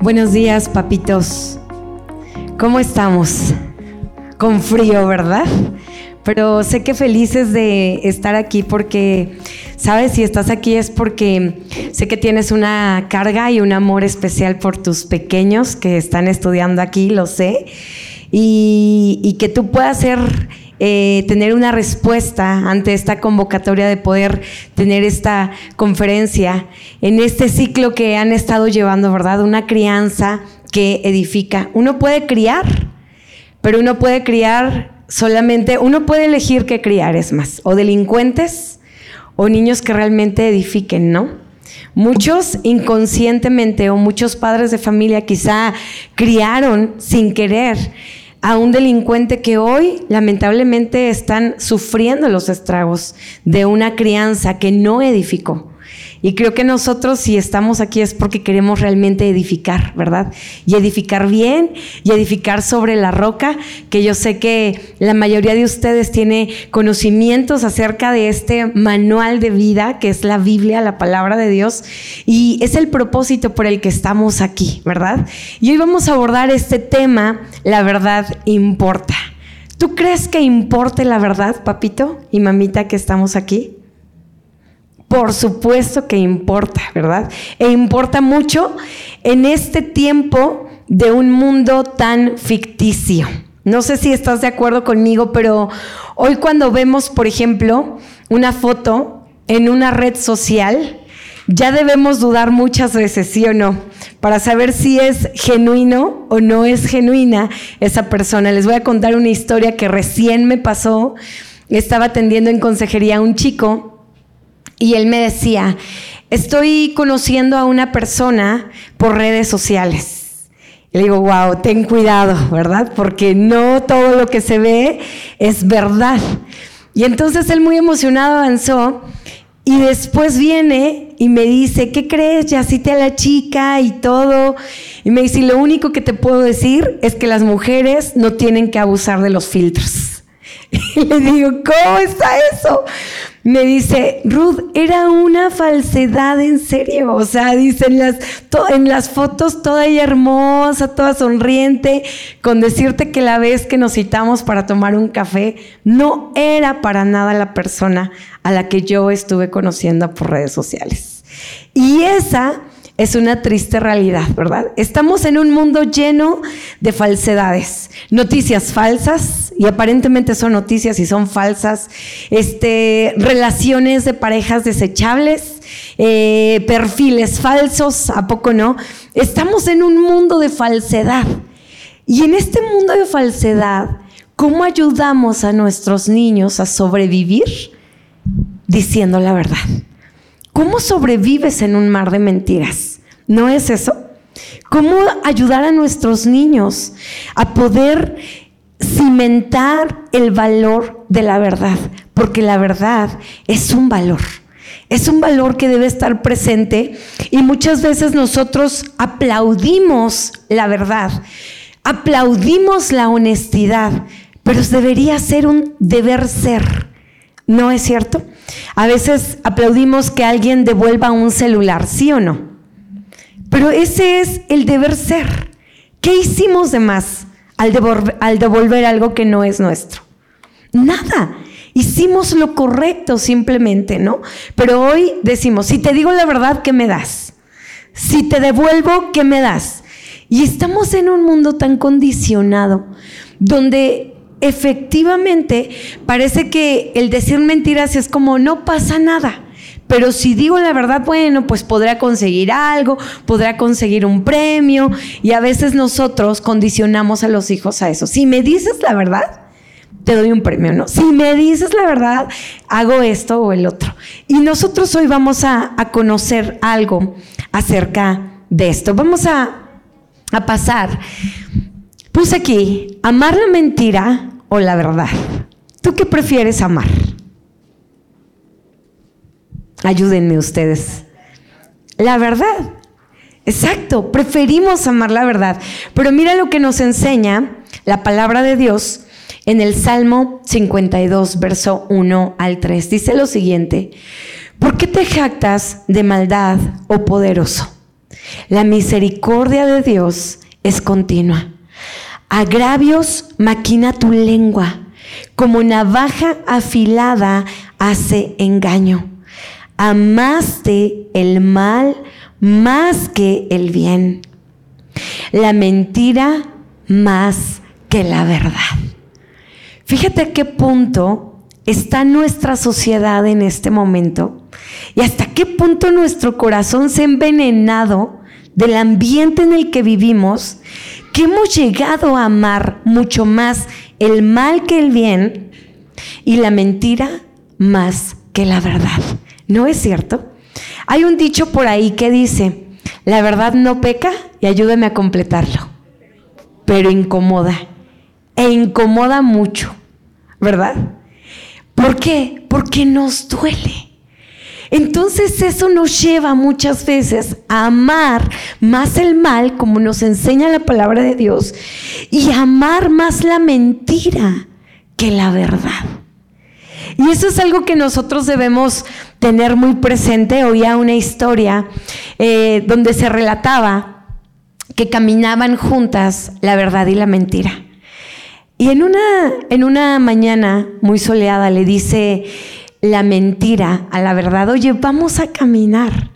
Buenos días, papitos. ¿Cómo estamos? Con frío, ¿verdad? Pero sé que felices de estar aquí porque, sabes, si estás aquí es porque sé que tienes una carga y un amor especial por tus pequeños que están estudiando aquí, lo sé, y, que tú puedas ser eh, tener una respuesta ante esta convocatoria de poder tener esta conferencia en este ciclo que han estado llevando, ¿verdad? Una crianza que edifica. Uno puede criar, pero uno puede criar solamente, uno puede elegir qué criar, es más, o delincuentes o niños que realmente edifiquen, ¿no? Muchos inconscientemente o muchos padres de familia quizá criaron sin querer a un delincuente que hoy lamentablemente están sufriendo los estragos de una crianza que no edificó. Y creo que nosotros si estamos aquí es porque queremos realmente edificar, ¿verdad? Y edificar bien y edificar sobre la roca, que yo sé que la mayoría de ustedes tiene conocimientos acerca de este manual de vida, que es la Biblia, la palabra de Dios, y es el propósito por el que estamos aquí, ¿verdad? Y hoy vamos a abordar este tema, la verdad importa. ¿Tú crees que importe la verdad, papito y mamita, que estamos aquí? Por supuesto que importa, ¿verdad? E importa mucho en este tiempo de un mundo tan ficticio. No sé si estás de acuerdo conmigo, pero hoy cuando vemos, por ejemplo, una foto en una red social, ya debemos dudar muchas veces, ¿sí o no? Para saber si es genuino o no es genuina esa persona. Les voy a contar una historia que recién me pasó. Estaba atendiendo en consejería a un chico y él me decía, estoy conociendo a una persona por redes sociales. Le digo, wow, ten cuidado, ¿verdad? Porque no todo lo que se ve es verdad. Y entonces él muy emocionado avanzó y después viene y me dice, ¿qué crees? Ya cité a la chica y todo. Y me dice, lo único que te puedo decir es que las mujeres no tienen que abusar de los filtros. Y le digo, ¿cómo está eso? Me dice, Ruth, era una falsedad en serio. O sea, dicen las, en las fotos toda ella hermosa, toda sonriente, con decirte que la vez que nos citamos para tomar un café, no era para nada la persona a la que yo estuve conociendo por redes sociales. Y esa es una triste realidad, ¿verdad? Estamos en un mundo lleno de falsedades, noticias falsas, y aparentemente son noticias y son falsas, este, relaciones de parejas desechables, eh, perfiles falsos, ¿a poco no? Estamos en un mundo de falsedad. Y en este mundo de falsedad, ¿cómo ayudamos a nuestros niños a sobrevivir diciendo la verdad? ¿Cómo sobrevives en un mar de mentiras? ¿No es eso? ¿Cómo ayudar a nuestros niños a poder cimentar el valor de la verdad? Porque la verdad es un valor. Es un valor que debe estar presente y muchas veces nosotros aplaudimos la verdad, aplaudimos la honestidad, pero debería ser un deber ser. ¿No es cierto? A veces aplaudimos que alguien devuelva un celular, ¿sí o no? Pero ese es el deber ser. ¿Qué hicimos de más al, devolver, algo que no es nuestro? Nada. Hicimos lo correcto simplemente, ¿no? Pero hoy decimos, si te digo la verdad, ¿qué me das? Si te devuelvo, ¿qué me das? Y estamos en un mundo tan condicionado donde efectivamente parece que el decir mentiras es como no pasa nada. Pero si digo la verdad, bueno, pues podrá conseguir algo, podrá conseguir un premio. Y a veces nosotros condicionamos a los hijos a eso. Si me dices la verdad, te doy un premio, ¿no? Si me dices la verdad, hago esto o el otro. Y nosotros hoy vamos a, conocer algo acerca de esto. Vamos a, a pasar Puse aquí, amar la mentira o la verdad. ¿Tú qué prefieres amar? Ayúdenme ustedes. La verdad. Exacto, preferimos amar la verdad. Pero mira lo que nos enseña la palabra de Dios en el Salmo 52, verso 1 al 3. Dice lo siguiente, ¿por qué te jactas de maldad, oh poderoso? La misericordia de Dios es continua. Agravios maquina tu lengua, como navaja afilada hace engaño. Amaste el mal más que el bien, la mentira más que la verdad. Fíjate a qué punto está nuestra sociedad en este momento y hasta qué punto nuestro corazón se ha envenenado del ambiente en el que vivimos, hemos llegado a amar mucho más el mal que el bien y la mentira más que la verdad. ¿No es cierto? Hay un dicho por ahí que dice, la verdad no peca y ayúdame a completarlo, pero incomoda. E incomoda mucho, ¿verdad? ¿Por qué? Porque nos duele. Entonces eso nos lleva muchas veces a amar más el mal, como nos enseña la palabra de Dios, y amar más la mentira que la verdad. Y eso es algo que nosotros debemos tener muy presente. Oía una historia eh, donde se relataba que caminaban juntas la verdad y la mentira. Y en una, en una mañana muy soleada le dice la mentira a la verdad, oye, vamos a caminar,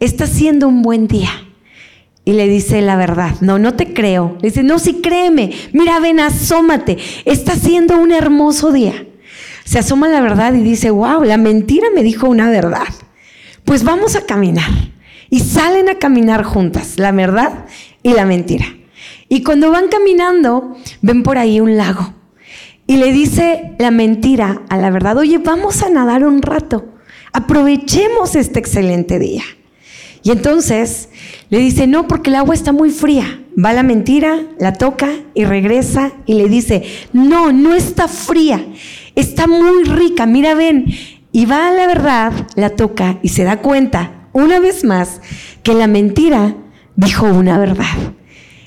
está siendo un buen día. Y le dice la verdad, no, no te creo. Le dice, no, sí créeme, mira, ven, asómate, está siendo un hermoso día se asoma la verdad y dice, wow, la mentira me dijo una verdad. Pues vamos a caminar. Y salen a caminar juntas, la verdad y la mentira. Y cuando van caminando, ven por ahí un lago. Y le dice la mentira a la verdad, oye, vamos a nadar un rato. Aprovechemos este excelente día. Y entonces le dice, no, porque el agua está muy fría. Va la mentira, la toca y regresa y le dice, no, no está fría está muy rica, mira, ven. Y va a la verdad, la toca y se da cuenta, una vez más, que la mentira dijo una verdad.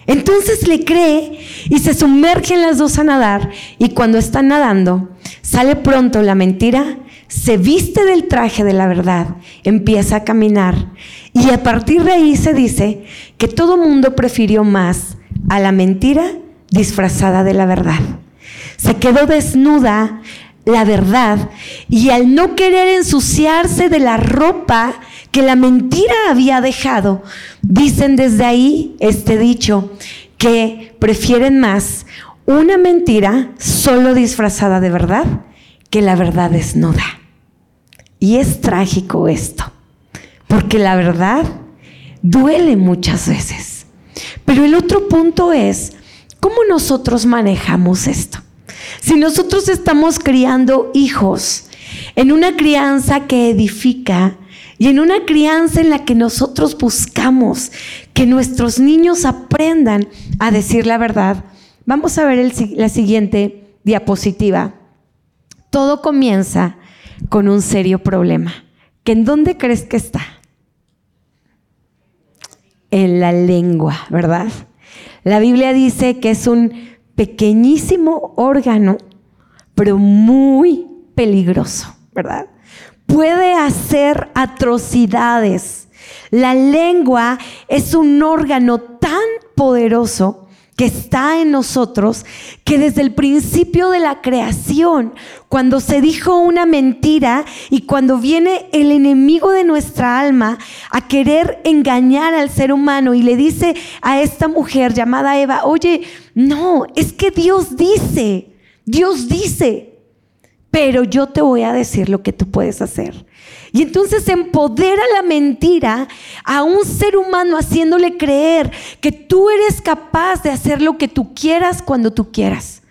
Entonces le cree y se sumergen las dos a nadar y cuando están nadando, sale pronto la mentira, se viste del traje de la verdad, empieza a caminar y a partir de ahí se dice que todo mundo prefirió más a la mentira disfrazada de la verdad. Se quedó desnuda la verdad y al no querer ensuciarse de la ropa que la mentira había dejado, dicen desde ahí este dicho que prefieren más una mentira solo disfrazada de verdad que la verdad desnuda. Y es trágico esto, porque la verdad duele muchas veces. Pero el otro punto es, ¿cómo nosotros manejamos esto? Si nosotros estamos criando hijos en una crianza que edifica y en una crianza en la que nosotros buscamos que nuestros niños aprendan a decir la verdad, vamos a ver la siguiente diapositiva. Todo comienza con un serio problema. ¿Que ¿En dónde crees que está? En la lengua, ¿verdad? La Biblia dice que es un pequeñísimo órgano, pero muy peligroso, ¿verdad? Puede hacer atrocidades. La lengua es un órgano tan poderoso que está en nosotros, que desde el principio de la creación, cuando se dijo una mentira y cuando viene el enemigo de nuestra alma a querer engañar al ser humano y le dice a esta mujer llamada Eva, oye, no, es que Dios dice, Dios dice, pero yo te voy a decir lo que tú puedes hacer. Y entonces empodera la mentira a un ser humano haciéndole creer que tú eres capaz de hacer lo que tú quieras cuando tú quieras.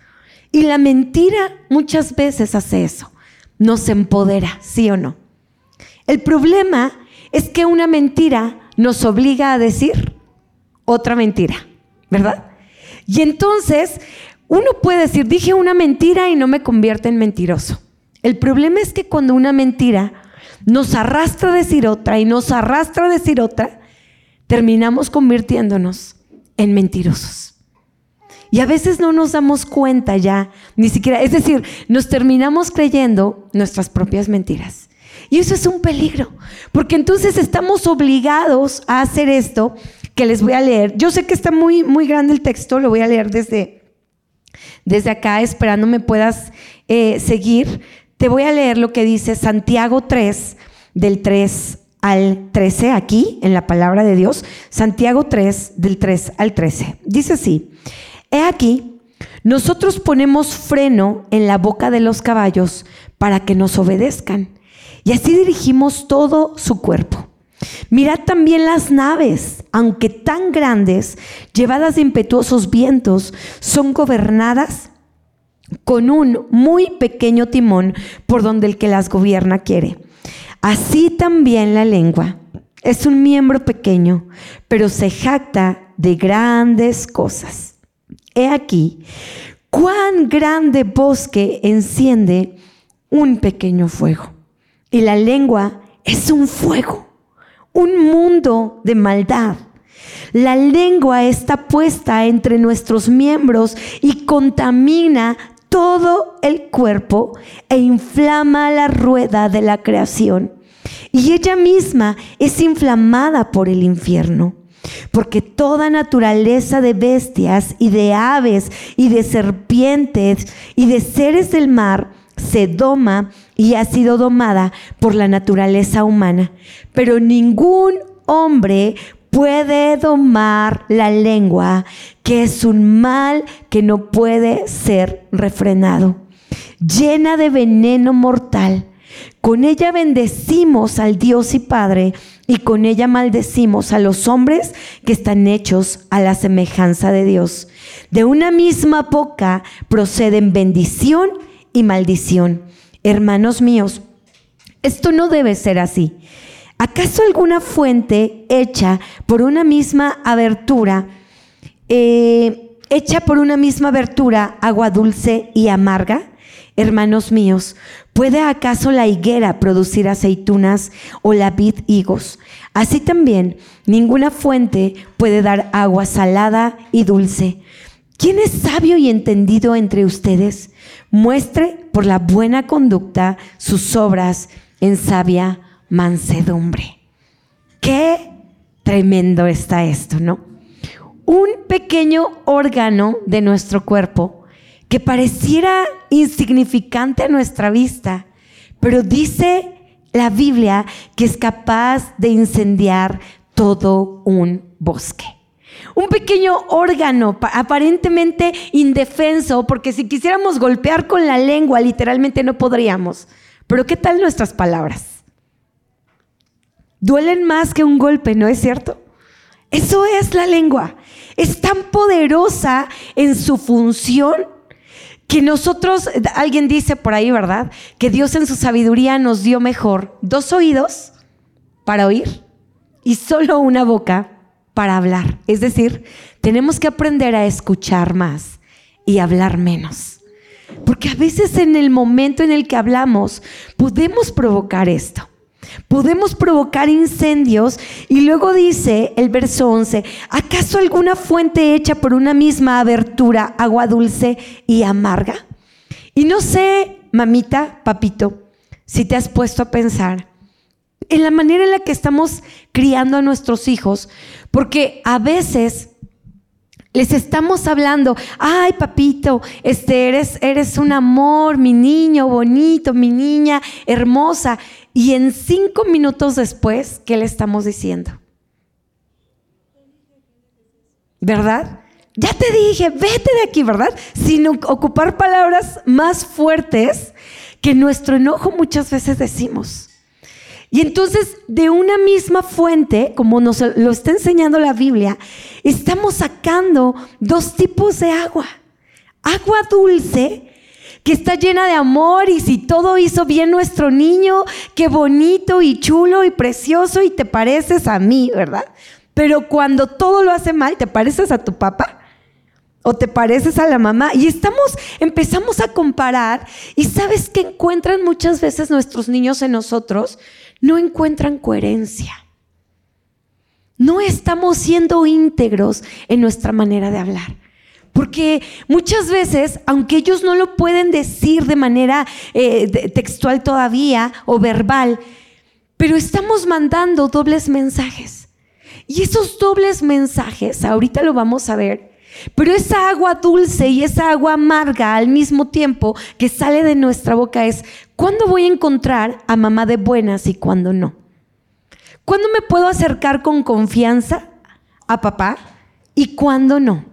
Y la mentira muchas veces hace eso, nos empodera, ¿sí o no? El problema es que una mentira nos obliga a decir otra mentira, ¿verdad? Y entonces uno puede decir, dije una mentira y no me convierte en mentiroso. El problema es que cuando una mentira nos arrastra a decir otra y nos arrastra a decir otra, terminamos convirtiéndonos en mentirosos. Y a veces no nos damos cuenta ya, ni siquiera, es decir, nos terminamos creyendo nuestras propias mentiras. Y eso es un peligro, porque entonces estamos obligados a hacer esto que les voy a leer. Yo sé que está muy, muy grande el texto, lo voy a leer desde, desde acá, esperando me puedas eh, seguir. Te voy a leer lo que dice Santiago 3, del 3 al 13, aquí en la palabra de Dios. Santiago 3, del 3 al 13. Dice así, he aquí, nosotros ponemos freno en la boca de los caballos para que nos obedezcan. Y así dirigimos todo su cuerpo. Mirad también las naves, aunque tan grandes, llevadas de impetuosos vientos, son gobernadas con un muy pequeño timón por donde el que las gobierna quiere. Así también la lengua es un miembro pequeño, pero se jacta de grandes cosas. He aquí cuán grande bosque enciende un pequeño fuego. Y la lengua es un fuego, un mundo de maldad. La lengua está puesta entre nuestros miembros y contamina todo el cuerpo e inflama la rueda de la creación. Y ella misma es inflamada por el infierno. Porque toda naturaleza de bestias y de aves y de serpientes y de seres del mar se doma y ha sido domada por la naturaleza humana. Pero ningún hombre puede domar la lengua, que es un mal que no puede ser refrenado, llena de veneno mortal. Con ella bendecimos al Dios y Padre y con ella maldecimos a los hombres que están hechos a la semejanza de Dios. De una misma boca proceden bendición y maldición. Hermanos míos, esto no debe ser así. ¿Acaso alguna fuente hecha por una misma abertura, eh, hecha por una misma abertura, agua dulce y amarga? Hermanos míos, ¿puede acaso la higuera producir aceitunas o la vid higos? Así también, ninguna fuente puede dar agua salada y dulce. ¿Quién es sabio y entendido entre ustedes? Muestre por la buena conducta sus obras en sabia mansedumbre. Qué tremendo está esto, ¿no? Un pequeño órgano de nuestro cuerpo que pareciera insignificante a nuestra vista, pero dice la Biblia que es capaz de incendiar todo un bosque. Un pequeño órgano aparentemente indefenso, porque si quisiéramos golpear con la lengua literalmente no podríamos. Pero ¿qué tal nuestras palabras? duelen más que un golpe, ¿no es cierto? Eso es la lengua. Es tan poderosa en su función que nosotros, alguien dice por ahí, ¿verdad? Que Dios en su sabiduría nos dio mejor dos oídos para oír y solo una boca para hablar. Es decir, tenemos que aprender a escuchar más y hablar menos. Porque a veces en el momento en el que hablamos podemos provocar esto. Podemos provocar incendios y luego dice el verso 11, ¿acaso alguna fuente hecha por una misma abertura, agua dulce y amarga? Y no sé, mamita, papito, si te has puesto a pensar en la manera en la que estamos criando a nuestros hijos, porque a veces les estamos hablando, ay papito, este eres, eres un amor, mi niño bonito, mi niña hermosa. Y en cinco minutos después, ¿qué le estamos diciendo? ¿Verdad? Ya te dije, vete de aquí, ¿verdad? Sin ocupar palabras más fuertes que nuestro enojo muchas veces decimos. Y entonces, de una misma fuente, como nos lo está enseñando la Biblia, estamos sacando dos tipos de agua. Agua dulce, que está llena de amor y si todo hizo bien nuestro niño, qué bonito y chulo y precioso y te pareces a mí, ¿verdad? Pero cuando todo lo hace mal, ¿te pareces a tu papá? o te pareces a la mamá. Y estamos, empezamos a comparar y sabes que encuentran muchas veces nuestros niños en nosotros no encuentran coherencia. No estamos siendo íntegros en nuestra manera de hablar. Porque muchas veces, aunque ellos no lo pueden decir de manera eh, textual todavía o verbal, pero estamos mandando dobles mensajes. Y esos dobles mensajes, ahorita lo vamos a ver, pero esa agua dulce y esa agua amarga al mismo tiempo que sale de nuestra boca es, ¿cuándo voy a encontrar a mamá de buenas y cuándo no? ¿Cuándo me puedo acercar con confianza a papá y cuándo no?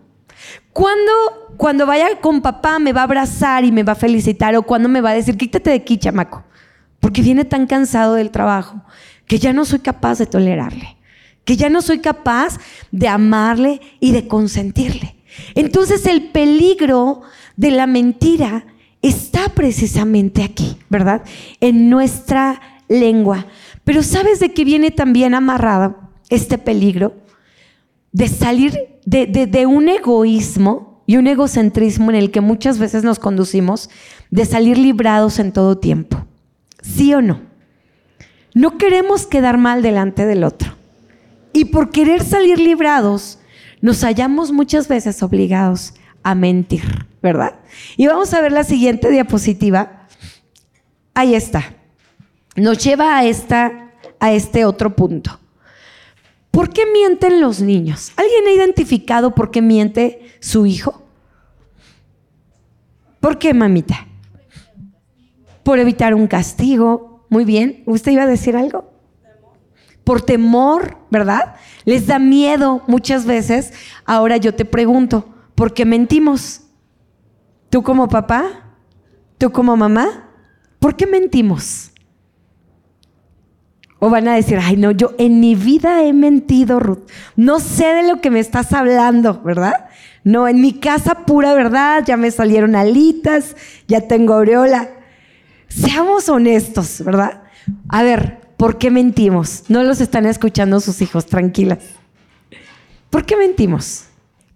¿Cuándo cuando vaya con papá me va a abrazar y me va a felicitar o cuando me va a decir, quítate de aquí, chamaco? Porque viene tan cansado del trabajo que ya no soy capaz de tolerarle, que ya no soy capaz de amarle y de consentirle. Entonces el peligro de la mentira está precisamente aquí, ¿verdad? En nuestra lengua. Pero ¿sabes de qué viene también amarrado este peligro? De salir de, un egoísmo y un egocentrismo en el que muchas veces nos conducimos, de salir librados en todo tiempo. ¿Sí o no? No queremos quedar mal delante del otro. Y por querer salir librados, nos hallamos muchas veces obligados a mentir, ¿verdad? Y vamos a ver la siguiente diapositiva. Ahí está nos lleva a, esta, a este otro punto. ¿Por qué mienten los niños? ¿Alguien ha identificado por qué miente su hijo? ¿Por qué, mamita? Por evitar un castigo. Muy bien. ¿Usted iba a decir algo? Por temor, ¿verdad? Les da miedo muchas veces. Ahora yo te pregunto, ¿por qué mentimos? ¿Tú como papá? ¿Tú como mamá? ¿Por qué mentimos? O van a decir, ay, no, yo en mi vida he mentido, Ruth. No sé de lo que me estás hablando, ¿verdad? No, en mi casa pura verdad, ya me salieron alitas, ya tengo aureola. Seamos honestos, ¿verdad? A ver, ¿por qué mentimos? No los están escuchando sus hijos, tranquilas. ¿Por qué mentimos?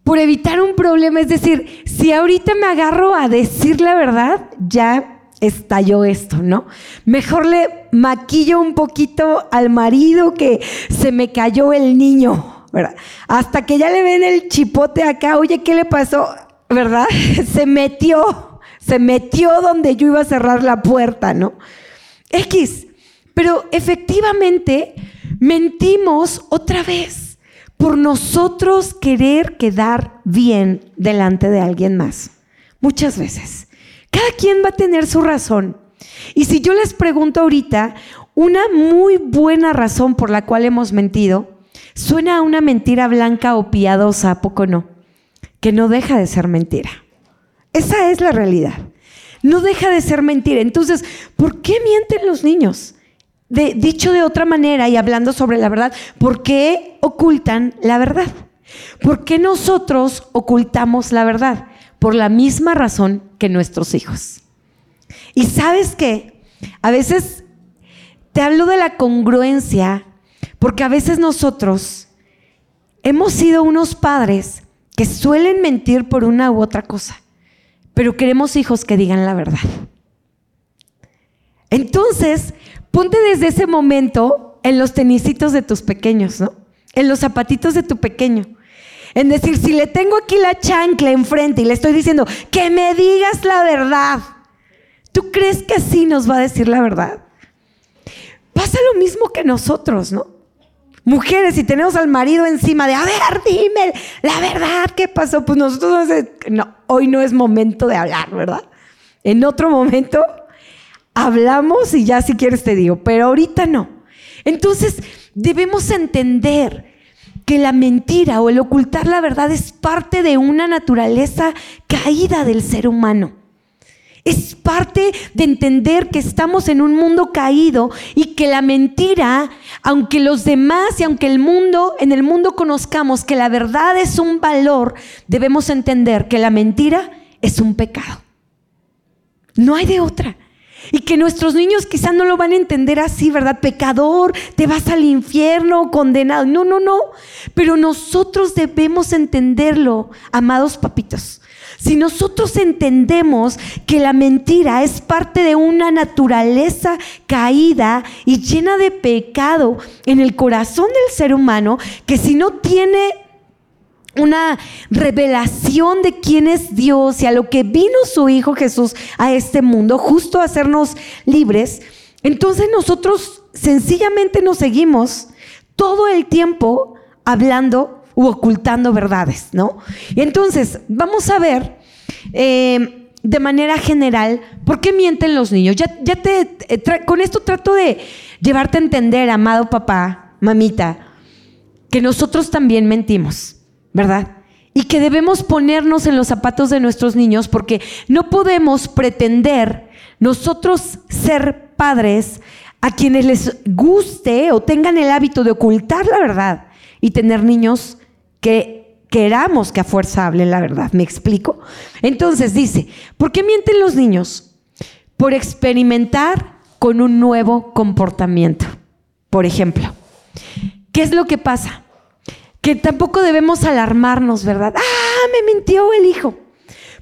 Por evitar un problema, es decir, si ahorita me agarro a decir la verdad, ya estalló esto, ¿no? Mejor le maquillo un poquito al marido que se me cayó el niño, ¿verdad? Hasta que ya le ven el chipote acá, oye, ¿qué le pasó? ¿Verdad? Se metió, se metió donde yo iba a cerrar la puerta, ¿no? X. Pero efectivamente mentimos otra vez por nosotros querer quedar bien delante de alguien más. Muchas veces. Cada quien va a tener su razón. Y si yo les pregunto ahorita, una muy buena razón por la cual hemos mentido, suena a una mentira blanca o piadosa, ¿a poco no? Que no deja de ser mentira. Esa es la realidad. No deja de ser mentira. Entonces, ¿por qué mienten los niños? De, dicho de otra manera y hablando sobre la verdad, ¿por qué ocultan la verdad? ¿Por qué nosotros ocultamos la verdad? por la misma razón que nuestros hijos. Y sabes qué, a veces te hablo de la congruencia, porque a veces nosotros hemos sido unos padres que suelen mentir por una u otra cosa, pero queremos hijos que digan la verdad. Entonces, ponte desde ese momento en los tenisitos de tus pequeños, ¿no? En los zapatitos de tu pequeño. En decir, si le tengo aquí la chancla enfrente y le estoy diciendo que me digas la verdad, ¿tú crees que así nos va a decir la verdad? Pasa lo mismo que nosotros, ¿no? Mujeres, si tenemos al marido encima de, a ver, dime la verdad, ¿qué pasó? Pues nosotros no, hoy no es momento de hablar, ¿verdad? En otro momento hablamos y ya si quieres te digo, pero ahorita no. Entonces debemos entender que la mentira o el ocultar la verdad es parte de una naturaleza caída del ser humano. Es parte de entender que estamos en un mundo caído y que la mentira, aunque los demás y aunque el mundo, en el mundo conozcamos que la verdad es un valor, debemos entender que la mentira es un pecado. No hay de otra. Y que nuestros niños quizás no lo van a entender así, ¿verdad? Pecador, te vas al infierno, condenado. No, no, no. Pero nosotros debemos entenderlo, amados papitos. Si nosotros entendemos que la mentira es parte de una naturaleza caída y llena de pecado en el corazón del ser humano, que si no tiene una revelación de quién es Dios y a lo que vino su Hijo Jesús a este mundo, justo a hacernos libres, entonces nosotros sencillamente nos seguimos todo el tiempo hablando u ocultando verdades, ¿no? Y entonces, vamos a ver eh, de manera general por qué mienten los niños. Ya, ya te, eh, con esto trato de llevarte a entender, amado papá, mamita, que nosotros también mentimos, ¿verdad? Y que debemos ponernos en los zapatos de nuestros niños porque no podemos pretender nosotros ser padres a quienes les guste o tengan el hábito de ocultar la verdad y tener niños que queramos que a fuerza hablen la verdad. ¿Me explico? Entonces dice, ¿por qué mienten los niños? Por experimentar con un nuevo comportamiento. Por ejemplo, ¿qué es lo que pasa? Que tampoco debemos alarmarnos, ¿verdad? Ah, me mintió el hijo.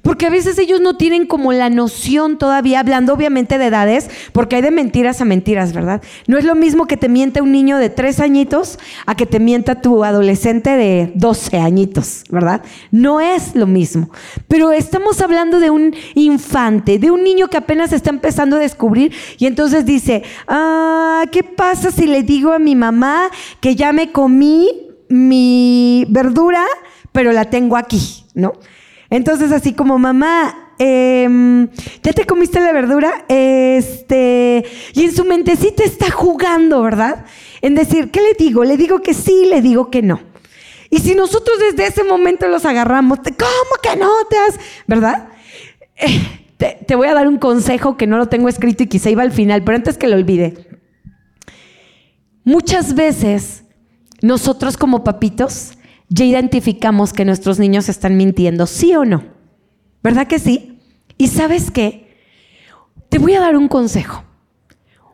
Porque a veces ellos no tienen como la noción todavía, hablando obviamente de edades, porque hay de mentiras a mentiras, ¿verdad? No es lo mismo que te miente un niño de tres añitos a que te mienta tu adolescente de 12 añitos, ¿verdad? No es lo mismo. Pero estamos hablando de un infante, de un niño que apenas está empezando a descubrir y entonces dice, ah, ¿qué pasa si le digo a mi mamá que ya me comí mi verdura, pero la tengo aquí, ¿no? Entonces, así como mamá, em, ¿ya te comiste la verdura? Este, y en su mentecita está jugando, ¿verdad? En decir, ¿qué le digo? Le digo que sí, le digo que no. Y si nosotros desde ese momento los agarramos, ¿cómo que no te has, verdad? Eh, te, te voy a dar un consejo que no lo tengo escrito y quizá iba al final, pero antes que lo olvide. Muchas veces nosotros como papitos ya identificamos que nuestros niños están mintiendo, ¿sí o no? ¿Verdad que sí? Y sabes qué? Te voy a dar un consejo.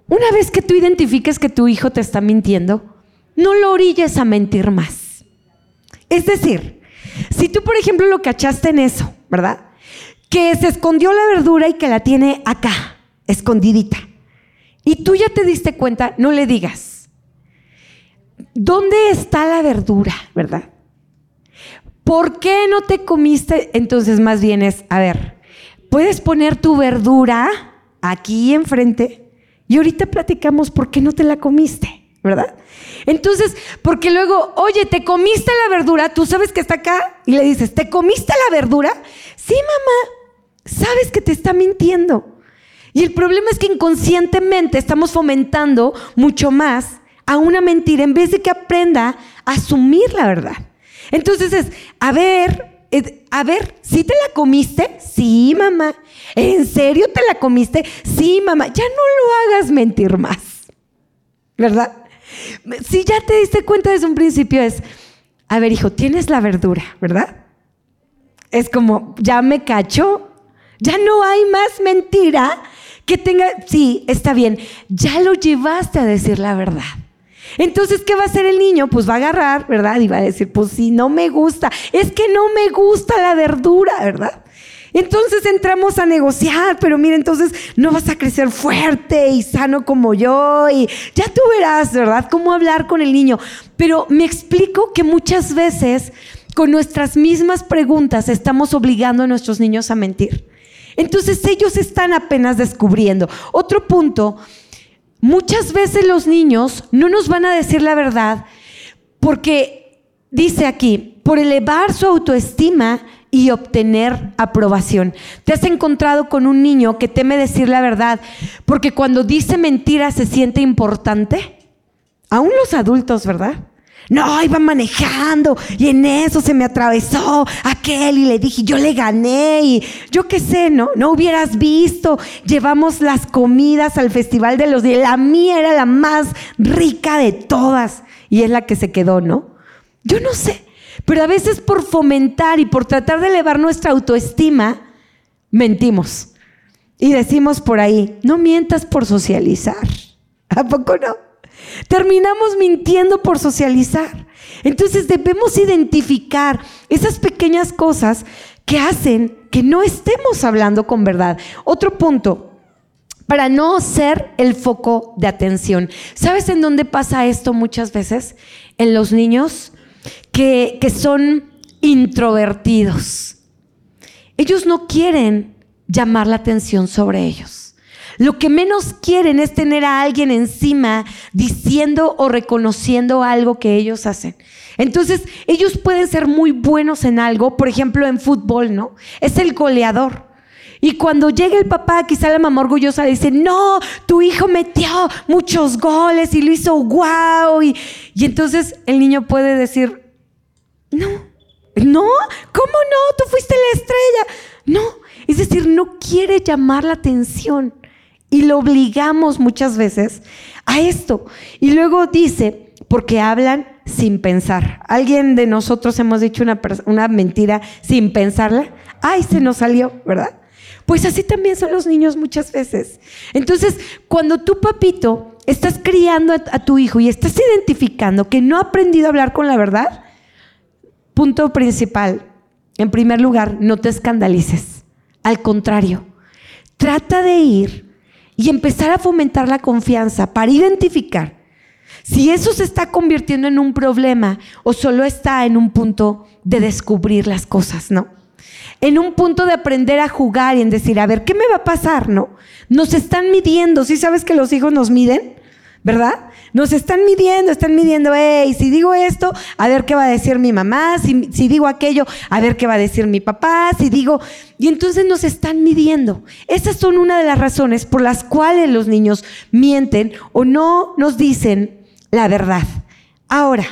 Una vez que tú identifiques que tu hijo te está mintiendo, no lo orilles a mentir más. Es decir, si tú, por ejemplo, lo cachaste en eso, ¿verdad? Que se escondió la verdura y que la tiene acá, escondidita. Y tú ya te diste cuenta, no le digas. ¿Dónde está la verdura, verdad? ¿Por qué no te comiste? Entonces más bien es, a ver, puedes poner tu verdura aquí enfrente y ahorita platicamos por qué no te la comiste, ¿verdad? Entonces, porque luego, oye, ¿te comiste la verdura? Tú sabes que está acá y le dices, ¿te comiste la verdura? Sí, mamá, sabes que te está mintiendo. Y el problema es que inconscientemente estamos fomentando mucho más a una mentira en vez de que aprenda a asumir la verdad. Entonces es, a ver, a ver, ¿sí te la comiste? Sí, mamá. ¿En serio te la comiste? Sí, mamá. Ya no lo hagas mentir más. ¿Verdad? Si ya te diste cuenta desde un principio es, a ver, hijo, tienes la verdura, ¿verdad? Es como, ya me cacho, ya no hay más mentira que tenga, sí, está bien, ya lo llevaste a decir la verdad. Entonces, ¿qué va a hacer el niño? Pues va a agarrar, ¿verdad? Y va a decir, pues sí, no me gusta, es que no me gusta la verdura, ¿verdad? Entonces entramos a negociar, pero mira, entonces no vas a crecer fuerte y sano como yo y ya tú verás, ¿verdad? Cómo hablar con el niño. Pero me explico que muchas veces con nuestras mismas preguntas estamos obligando a nuestros niños a mentir. Entonces ellos están apenas descubriendo. Otro punto Muchas veces los niños no nos van a decir la verdad porque, dice aquí, por elevar su autoestima y obtener aprobación. ¿Te has encontrado con un niño que teme decir la verdad porque cuando dice mentira se siente importante? Aún los adultos, ¿verdad? No, iba manejando y en eso se me atravesó aquel y le dije, yo le gané y yo qué sé, ¿no? No hubieras visto, llevamos las comidas al Festival de los Días, la mía era la más rica de todas y es la que se quedó, ¿no? Yo no sé, pero a veces por fomentar y por tratar de elevar nuestra autoestima, mentimos y decimos por ahí, no mientas por socializar, ¿a poco no? Terminamos mintiendo por socializar. Entonces debemos identificar esas pequeñas cosas que hacen que no estemos hablando con verdad. Otro punto, para no ser el foco de atención. ¿Sabes en dónde pasa esto muchas veces? En los niños que, que son introvertidos. Ellos no quieren llamar la atención sobre ellos. Lo que menos quieren es tener a alguien encima diciendo o reconociendo algo que ellos hacen. Entonces, ellos pueden ser muy buenos en algo, por ejemplo, en fútbol, ¿no? Es el goleador. Y cuando llega el papá, quizá la mamá orgullosa le dice, no, tu hijo metió muchos goles y lo hizo guau. Y, y entonces el niño puede decir, no, no, ¿cómo no? Tú fuiste la estrella. No, es decir, no quiere llamar la atención. Y lo obligamos muchas veces a esto. Y luego dice, porque hablan sin pensar. ¿Alguien de nosotros hemos dicho una, una mentira sin pensarla? Ay, se nos salió, ¿verdad? Pues así también son los niños muchas veces. Entonces, cuando tú, papito, estás criando a, a, tu hijo y estás identificando que no ha aprendido a hablar con la verdad, punto principal, en primer lugar, no te escandalices. Al contrario, trata de ir y empezar a fomentar la confianza para identificar si eso se está convirtiendo en un problema o solo está en un punto de descubrir las cosas, ¿no? En un punto de aprender a jugar y en decir, a ver, ¿qué me va a pasar? No, nos están midiendo, ¿sí sabes que los hijos nos miden? ¿Verdad? Nos están midiendo, están midiendo, hey, si digo esto, a ver qué va a decir mi mamá, si, digo aquello, a ver qué va a decir mi papá, si digo... Y entonces nos están midiendo. Esas son una de las razones por las cuales los niños mienten o no nos dicen la verdad. Ahora,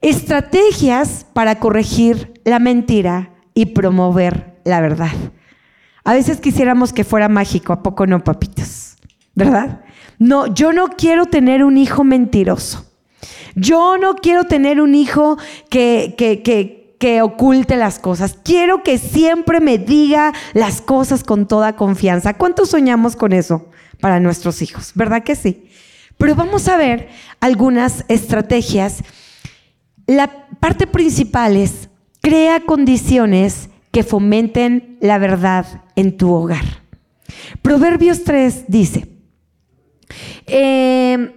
estrategias para corregir la mentira y promover la verdad. A veces quisiéramos que fuera mágico, ¿a poco no, papitos? ¿Verdad? No, yo no quiero tener un hijo mentiroso. Yo no quiero tener un hijo que, que, que, oculte las cosas. Quiero que siempre me diga las cosas con toda confianza. ¿Cuántos soñamos con eso para nuestros hijos? ¿Verdad que sí? Pero vamos a ver algunas estrategias. La parte principal es, crea condiciones que fomenten la verdad en tu hogar. Proverbios 3 dice, eh,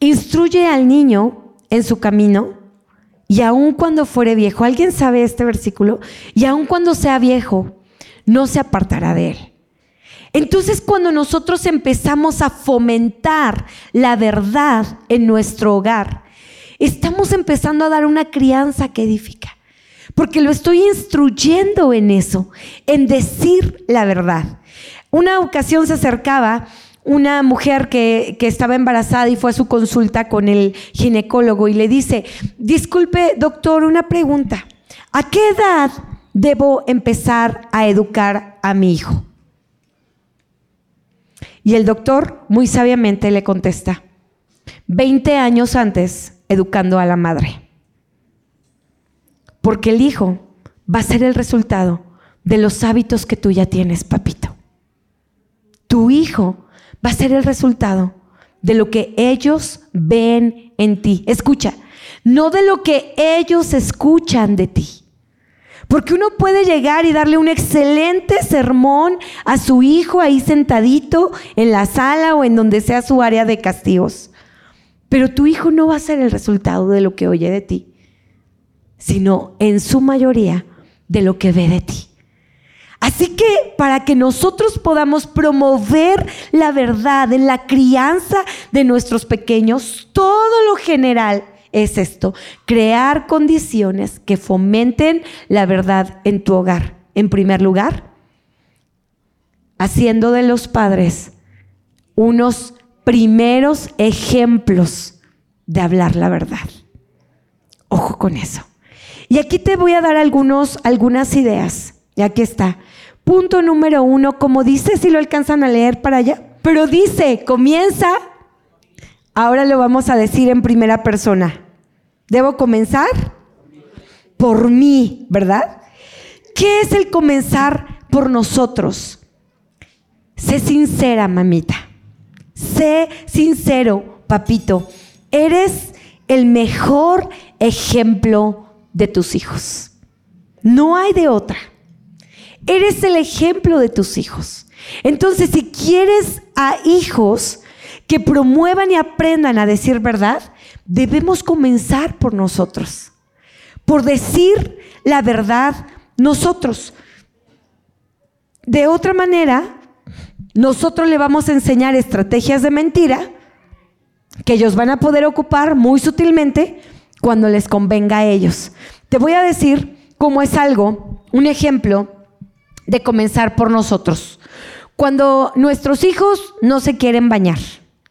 instruye al niño en su camino y aun cuando fuere viejo, ¿alguien sabe este versículo? Y aun cuando sea viejo, no se apartará de él. Entonces cuando nosotros empezamos a fomentar la verdad en nuestro hogar, estamos empezando a dar una crianza que edifica. Porque lo estoy instruyendo en eso, en decir la verdad. Una ocasión se acercaba una mujer que, estaba embarazada y fue a su consulta con el ginecólogo y le dice, disculpe doctor, una pregunta, ¿a qué edad debo empezar a educar a mi hijo? Y el doctor muy sabiamente le contesta, 20 años antes educando a la madre. Porque el hijo va a ser el resultado de los hábitos que tú ya tienes, papito. Tu hijo va a ser el resultado de lo que ellos ven en ti. Escucha, no de lo que ellos escuchan de ti. Porque uno puede llegar y darle un excelente sermón a su hijo ahí sentadito en la sala o en donde sea su área de castigos. Pero tu hijo no va a ser el resultado de lo que oye de ti, sino en su mayoría de lo que ve de ti. Así que para que nosotros podamos promover la verdad en la crianza de nuestros pequeños, todo lo general, es esto, crear condiciones que fomenten la verdad en tu hogar. En primer lugar, haciendo de los padres unos primeros ejemplos de hablar la verdad. Ojo con eso. Y aquí te voy a dar algunos, algunas ideas. Y aquí está. Punto número uno, como dice, si lo alcanzan a leer para allá. Pero dice, comienza, ahora lo vamos a decir en primera persona. ¿Debo comenzar? Por mí, ¿verdad? ¿Qué es el comenzar por nosotros? Sé sincera, mamita. Sé sincero, papito. Eres el mejor ejemplo de tus hijos. No hay de otra. Eres el ejemplo de tus hijos. Entonces, si quieres a hijos que promuevan y aprendan a decir verdad, debemos comenzar por nosotros, por decir la verdad nosotros. De otra manera, nosotros le vamos a enseñar estrategias de mentira que ellos van a poder ocupar muy sutilmente cuando les convenga a ellos. Te voy a decir cómo es algo, un ejemplo de comenzar por nosotros. Cuando nuestros hijos no se quieren bañar,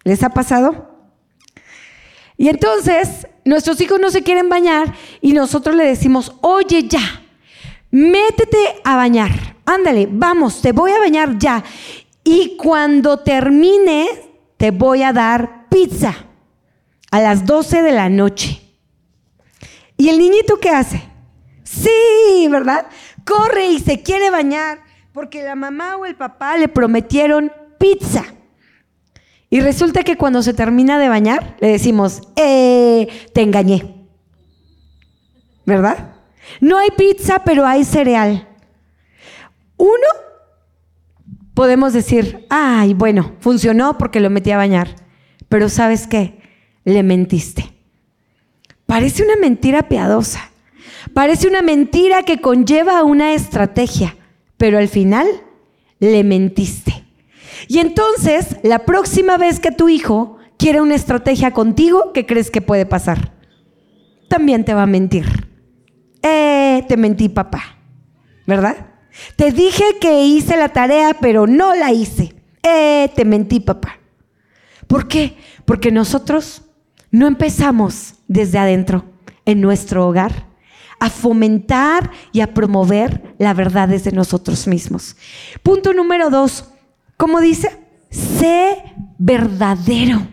¿les ha pasado? Y entonces nuestros hijos no se quieren bañar y nosotros le decimos, oye ya, métete a bañar, ándale, vamos, te voy a bañar ya. Y cuando termine, te voy a dar pizza a las 12 de la noche. ¿Y el niñito qué hace? Sí, ¿verdad? Corre y se quiere bañar porque la mamá o el papá le prometieron pizza. Y resulta que cuando se termina de bañar, le decimos, eh, te engañé. ¿Verdad? No hay pizza, pero hay cereal. Uno, podemos decir, ay, bueno, funcionó porque lo metí a bañar. Pero ¿sabes qué? Le mentiste. Parece una mentira piadosa. Parece una mentira que conlleva una estrategia, pero al final le mentiste. Y entonces, la próxima vez que tu hijo quiere una estrategia contigo, ¿qué crees que puede pasar? También te va a mentir. Eh, te mentí, papá. ¿Verdad? Te dije que hice la tarea, pero no la hice. Eh, te mentí, papá. ¿Por qué? Porque nosotros no empezamos desde adentro, en nuestro hogar, a fomentar y a promover la verdad desde nosotros mismos. Punto número dos, ¿cómo dice? Sé verdadero.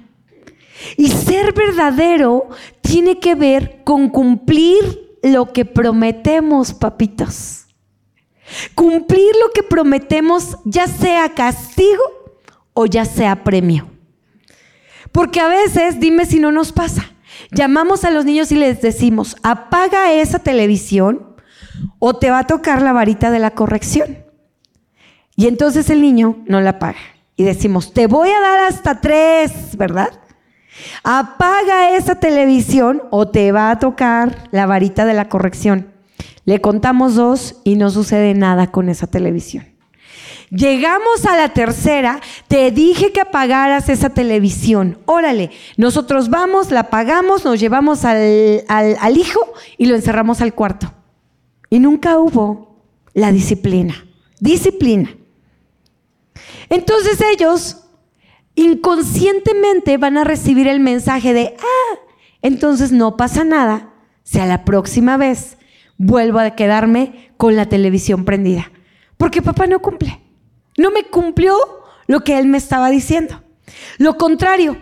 Y ser verdadero tiene que ver con cumplir lo que prometemos, papitos. Cumplir lo que prometemos, ya sea castigo o ya sea premio. Porque a veces, dime si no nos pasa, llamamos a los niños y les decimos, apaga esa televisión o te va a tocar la varita de la corrección. Y entonces el niño no la apaga. Y decimos, te voy a dar hasta tres, ¿verdad? Apaga esa televisión o te va a tocar la varita de la corrección. Le contamos dos y no sucede nada con esa televisión. Llegamos a la tercera, te dije que apagaras esa televisión. Órale, nosotros vamos, la apagamos, nos llevamos al, al hijo y lo encerramos al cuarto. Y nunca hubo la disciplina. Disciplina. Entonces ellos inconscientemente van a recibir el mensaje de, ah, entonces no pasa nada si la próxima vez vuelvo a quedarme con la televisión prendida. Porque papá no cumple. No me cumplió lo que él me estaba diciendo. Lo contrario,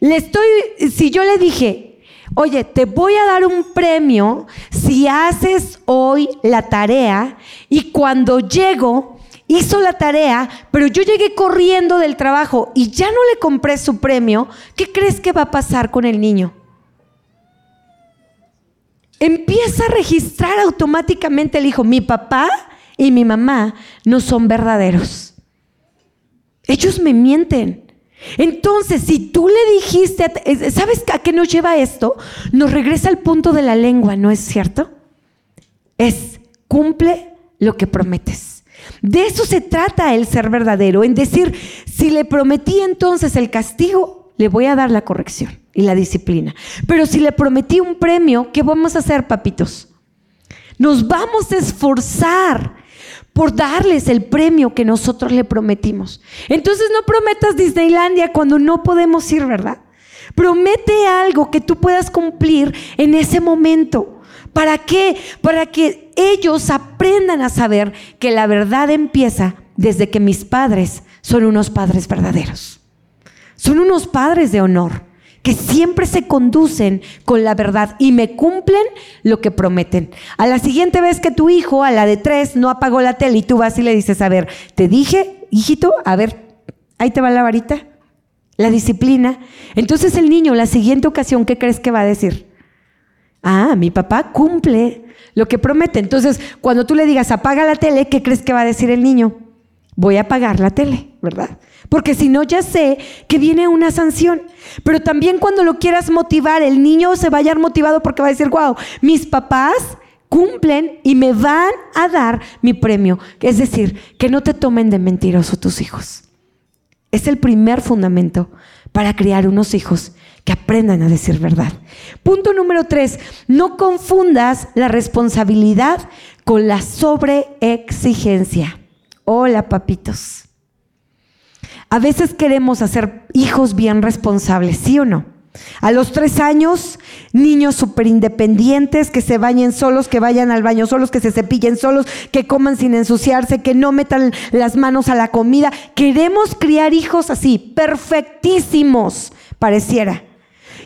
le estoy, si yo le dije, oye, te voy a dar un premio si haces hoy la tarea y cuando llego, hizo la tarea, pero yo llegué corriendo del trabajo y ya no le compré su premio, ¿qué crees que va a pasar con el niño? Empieza a registrar automáticamente el hijo, mi papá y mi mamá no son verdaderos. Ellos me mienten. Entonces, si tú le dijiste, ¿sabes a qué nos lleva esto? Nos regresa al punto de la lengua, ¿no es cierto? Es cumple lo que prometes. De eso se trata el ser verdadero, en decir, si le prometí entonces el castigo, le voy a dar la corrección y la disciplina. Pero si le prometí un premio, ¿qué vamos a hacer, papitos? Nos vamos a esforzar por darles el premio que nosotros le prometimos. Entonces no prometas Disneylandia cuando no podemos ir, ¿verdad? Promete algo que tú puedas cumplir en ese momento. ¿Para qué? Para que ellos aprendan a saber que la verdad empieza desde que mis padres son unos padres verdaderos. Son unos padres de honor que siempre se conducen con la verdad y me cumplen lo que prometen. A la siguiente vez que tu hijo, a la de tres, no apagó la tele y tú vas y le dices, a ver, te dije, hijito, a ver, ahí te va la varita, la disciplina. Entonces el niño, la siguiente ocasión, ¿qué crees que va a decir? Ah, mi papá cumple lo que promete. Entonces, cuando tú le digas, apaga la tele, ¿qué crees que va a decir el niño? Voy a apagar la tele, ¿verdad? Porque si no, ya sé que viene una sanción. Pero también cuando lo quieras motivar, el niño se va a hallar motivado porque va a decir, wow, mis papás cumplen y me van a dar mi premio. Es decir, que no te tomen de mentiroso tus hijos. Es el primer fundamento para criar unos hijos que aprendan a decir verdad. Punto número tres, no confundas la responsabilidad con la sobreexigencia. Hola, papitos. A veces queremos hacer hijos bien responsables, ¿sí o no? A los tres años, niños súper independientes, que se bañen solos, que vayan al baño solos, que se cepillen solos, que coman sin ensuciarse, que no metan las manos a la comida. Queremos criar hijos así, perfectísimos, pareciera.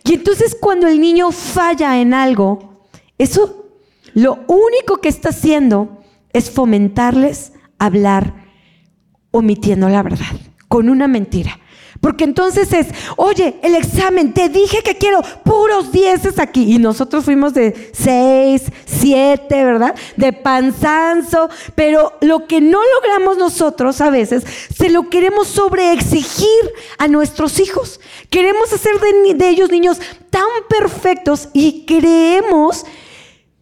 Y entonces cuando el niño falla en algo, eso lo único que está haciendo es fomentarles hablar omitiendo la verdad, con una mentira. Porque entonces es, oye, el examen, te dije que quiero puros dieces aquí. Y nosotros fuimos de seis, siete, ¿verdad? De panzanzo. Pero lo que no logramos nosotros a veces, se lo queremos sobreexigir a nuestros hijos. Queremos hacer de, de ellos niños tan perfectos y creemos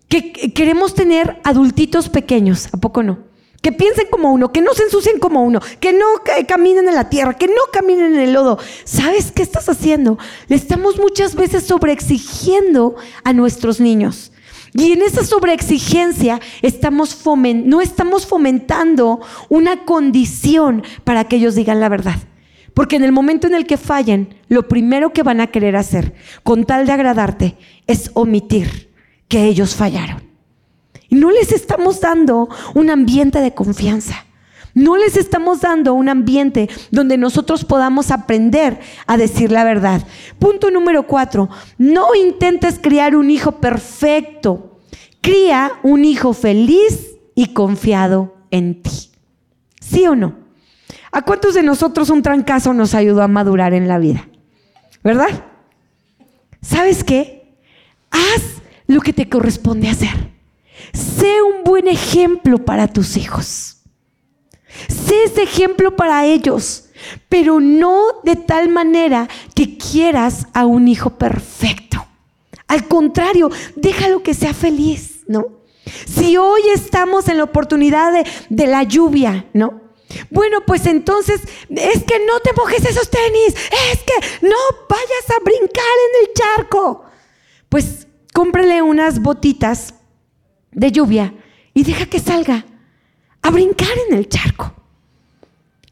que queremos tener adultitos pequeños. ¿A poco no? Que piensen como uno, que no se ensucien como uno, que no caminen en la tierra, que no caminen en el lodo. ¿Sabes qué estás haciendo? Le estamos muchas veces sobreexigiendo a nuestros niños. Y en esa sobreexigencia estamos no estamos fomentando una condición para que ellos digan la verdad. Porque en el momento en el que fallen, lo primero que van a querer hacer, con tal de agradarte, es omitir que ellos fallaron. No les estamos dando un ambiente de confianza. No les estamos dando un ambiente donde nosotros podamos aprender a decir la verdad. Punto número cuatro, no intentes criar un hijo perfecto. Cría un hijo feliz y confiado en ti. ¿Sí o no? ¿A cuántos de nosotros un trancazo nos ayudó a madurar en la vida? ¿Verdad? ¿Sabes qué? Haz lo que te corresponde hacer. Sé un buen ejemplo para tus hijos. Sé ese ejemplo para ellos, pero no de tal manera que quieras a un hijo perfecto. Al contrario, déjalo que sea feliz, ¿no? Si hoy estamos en la oportunidad de, de la lluvia, ¿no? Bueno, pues entonces es que no te mojes esos tenis, es que no vayas a brincar en el charco. Pues cómprele unas botitas de lluvia y deja que salga a brincar en el charco.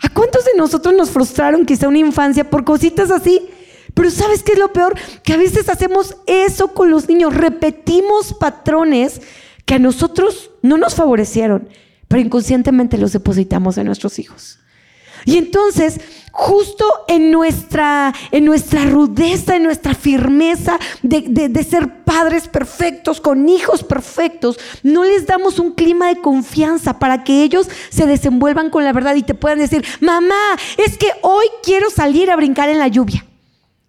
¿A cuántos de nosotros nos frustraron quizá una infancia por cositas así? Pero ¿sabes qué es lo peor? Que a veces hacemos eso con los niños, repetimos patrones que a nosotros no nos favorecieron, pero inconscientemente los depositamos en nuestros hijos. Y entonces, justo en nuestra, en nuestra rudeza, en nuestra firmeza de, de, ser padres perfectos, con hijos perfectos, no les damos un clima de confianza para que ellos se desenvuelvan con la verdad y te puedan decir, mamá, es que hoy quiero salir a brincar en la lluvia.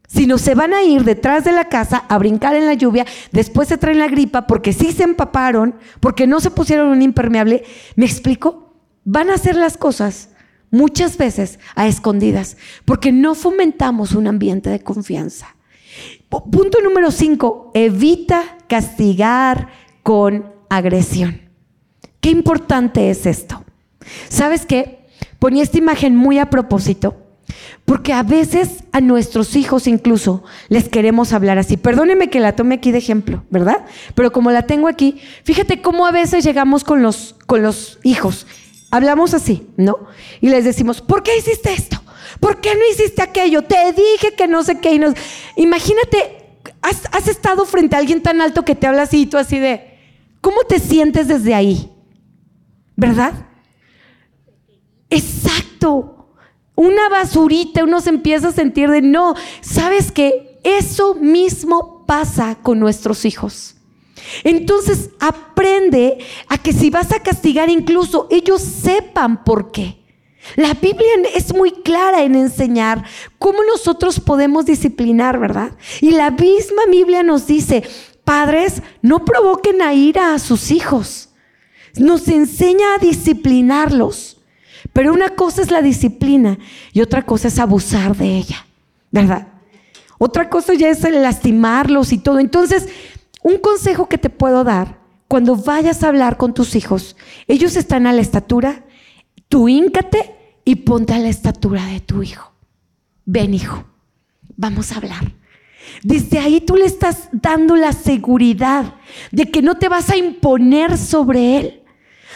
Si no se van a ir detrás de la casa a brincar en la lluvia, después se traen la gripa porque sí se empaparon, porque no se pusieron un impermeable, ¿me explico? Van a hacer las cosas muchas veces a escondidas, porque no fomentamos un ambiente de confianza. Punto número cinco, evita castigar con agresión. Qué importante es esto. ¿Sabes qué? Ponía esta imagen muy a propósito, porque a veces a nuestros hijos incluso les queremos hablar así. Perdóneme que la tome aquí de ejemplo, ¿verdad? Pero como la tengo aquí, fíjate cómo a veces llegamos con los, con los hijos Hablamos así, ¿no? Y les decimos, ¿por qué hiciste esto? ¿Por qué no hiciste aquello? Te dije que no sé qué. Y Imagínate, has, estado frente a alguien tan alto que te habla así y tú así de, ¿cómo te sientes desde ahí? ¿Verdad? Exacto. Una basurita, uno se empieza a sentir de, no, ¿sabes qué? Eso mismo pasa con nuestros hijos. Entonces aprende a que si vas a castigar incluso ellos sepan por qué. La Biblia es muy clara en enseñar cómo nosotros podemos disciplinar, ¿verdad? Y la misma Biblia nos dice, padres, no provoquen a ira a sus hijos. Nos enseña a disciplinarlos. Pero una cosa es la disciplina y otra cosa es abusar de ella, ¿verdad? Otra cosa ya es el lastimarlos y todo. Entonces, un consejo que te puedo dar cuando vayas a hablar con tus hijos, ellos están a la estatura, tú híncate y ponte a la estatura de tu hijo. Ven, hijo. vamos a hablar. Desde ahí tú le estás dando la seguridad de que no te vas a imponer sobre él,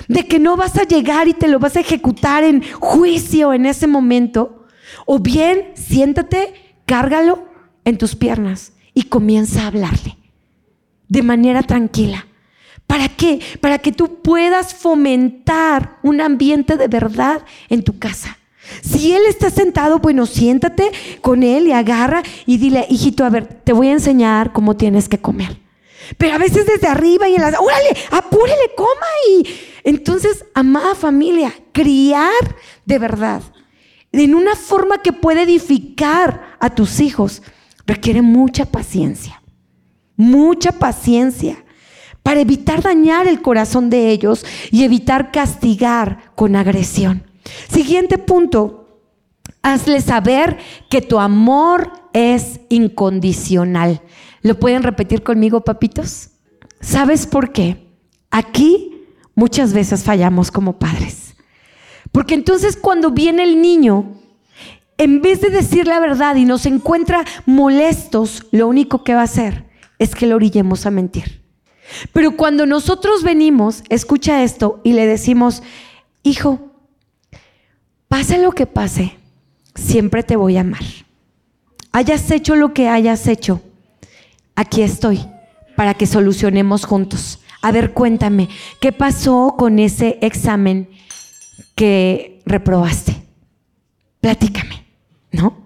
de que no vas a llegar y te lo vas a ejecutar en juicio en ese momento. O bien, siéntate, cárgalo en tus piernas y comienza a hablarle de manera tranquila. ¿Para qué? Para que tú puedas fomentar un ambiente de verdad en tu casa. Si él está sentado, bueno, siéntate con él y agarra y dile, hijito, a ver, te voy a enseñar cómo tienes que comer. Pero a veces desde arriba y en las, órale, apúrele, coma y entonces, amada familia, criar de verdad en una forma que puede edificar a tus hijos requiere mucha paciencia, mucha paciencia para evitar dañar el corazón de ellos y evitar castigar con agresión. Siguiente punto, hazle saber que tu amor es incondicional. ¿Lo pueden repetir conmigo, papitos? ¿Sabes por qué? Aquí muchas veces fallamos como padres. Porque entonces cuando viene el niño, en vez de decir la verdad y nos encuentra molestos, lo único que va a hacer es que lo orillemos a mentir. Pero cuando nosotros venimos, escucha esto y le decimos, hijo, pase lo que pase, siempre te voy a amar. Hayas hecho lo que hayas hecho, aquí estoy para que solucionemos juntos. A ver, cuéntame, ¿qué pasó con ese examen que reprobaste? Platícame, ¿no?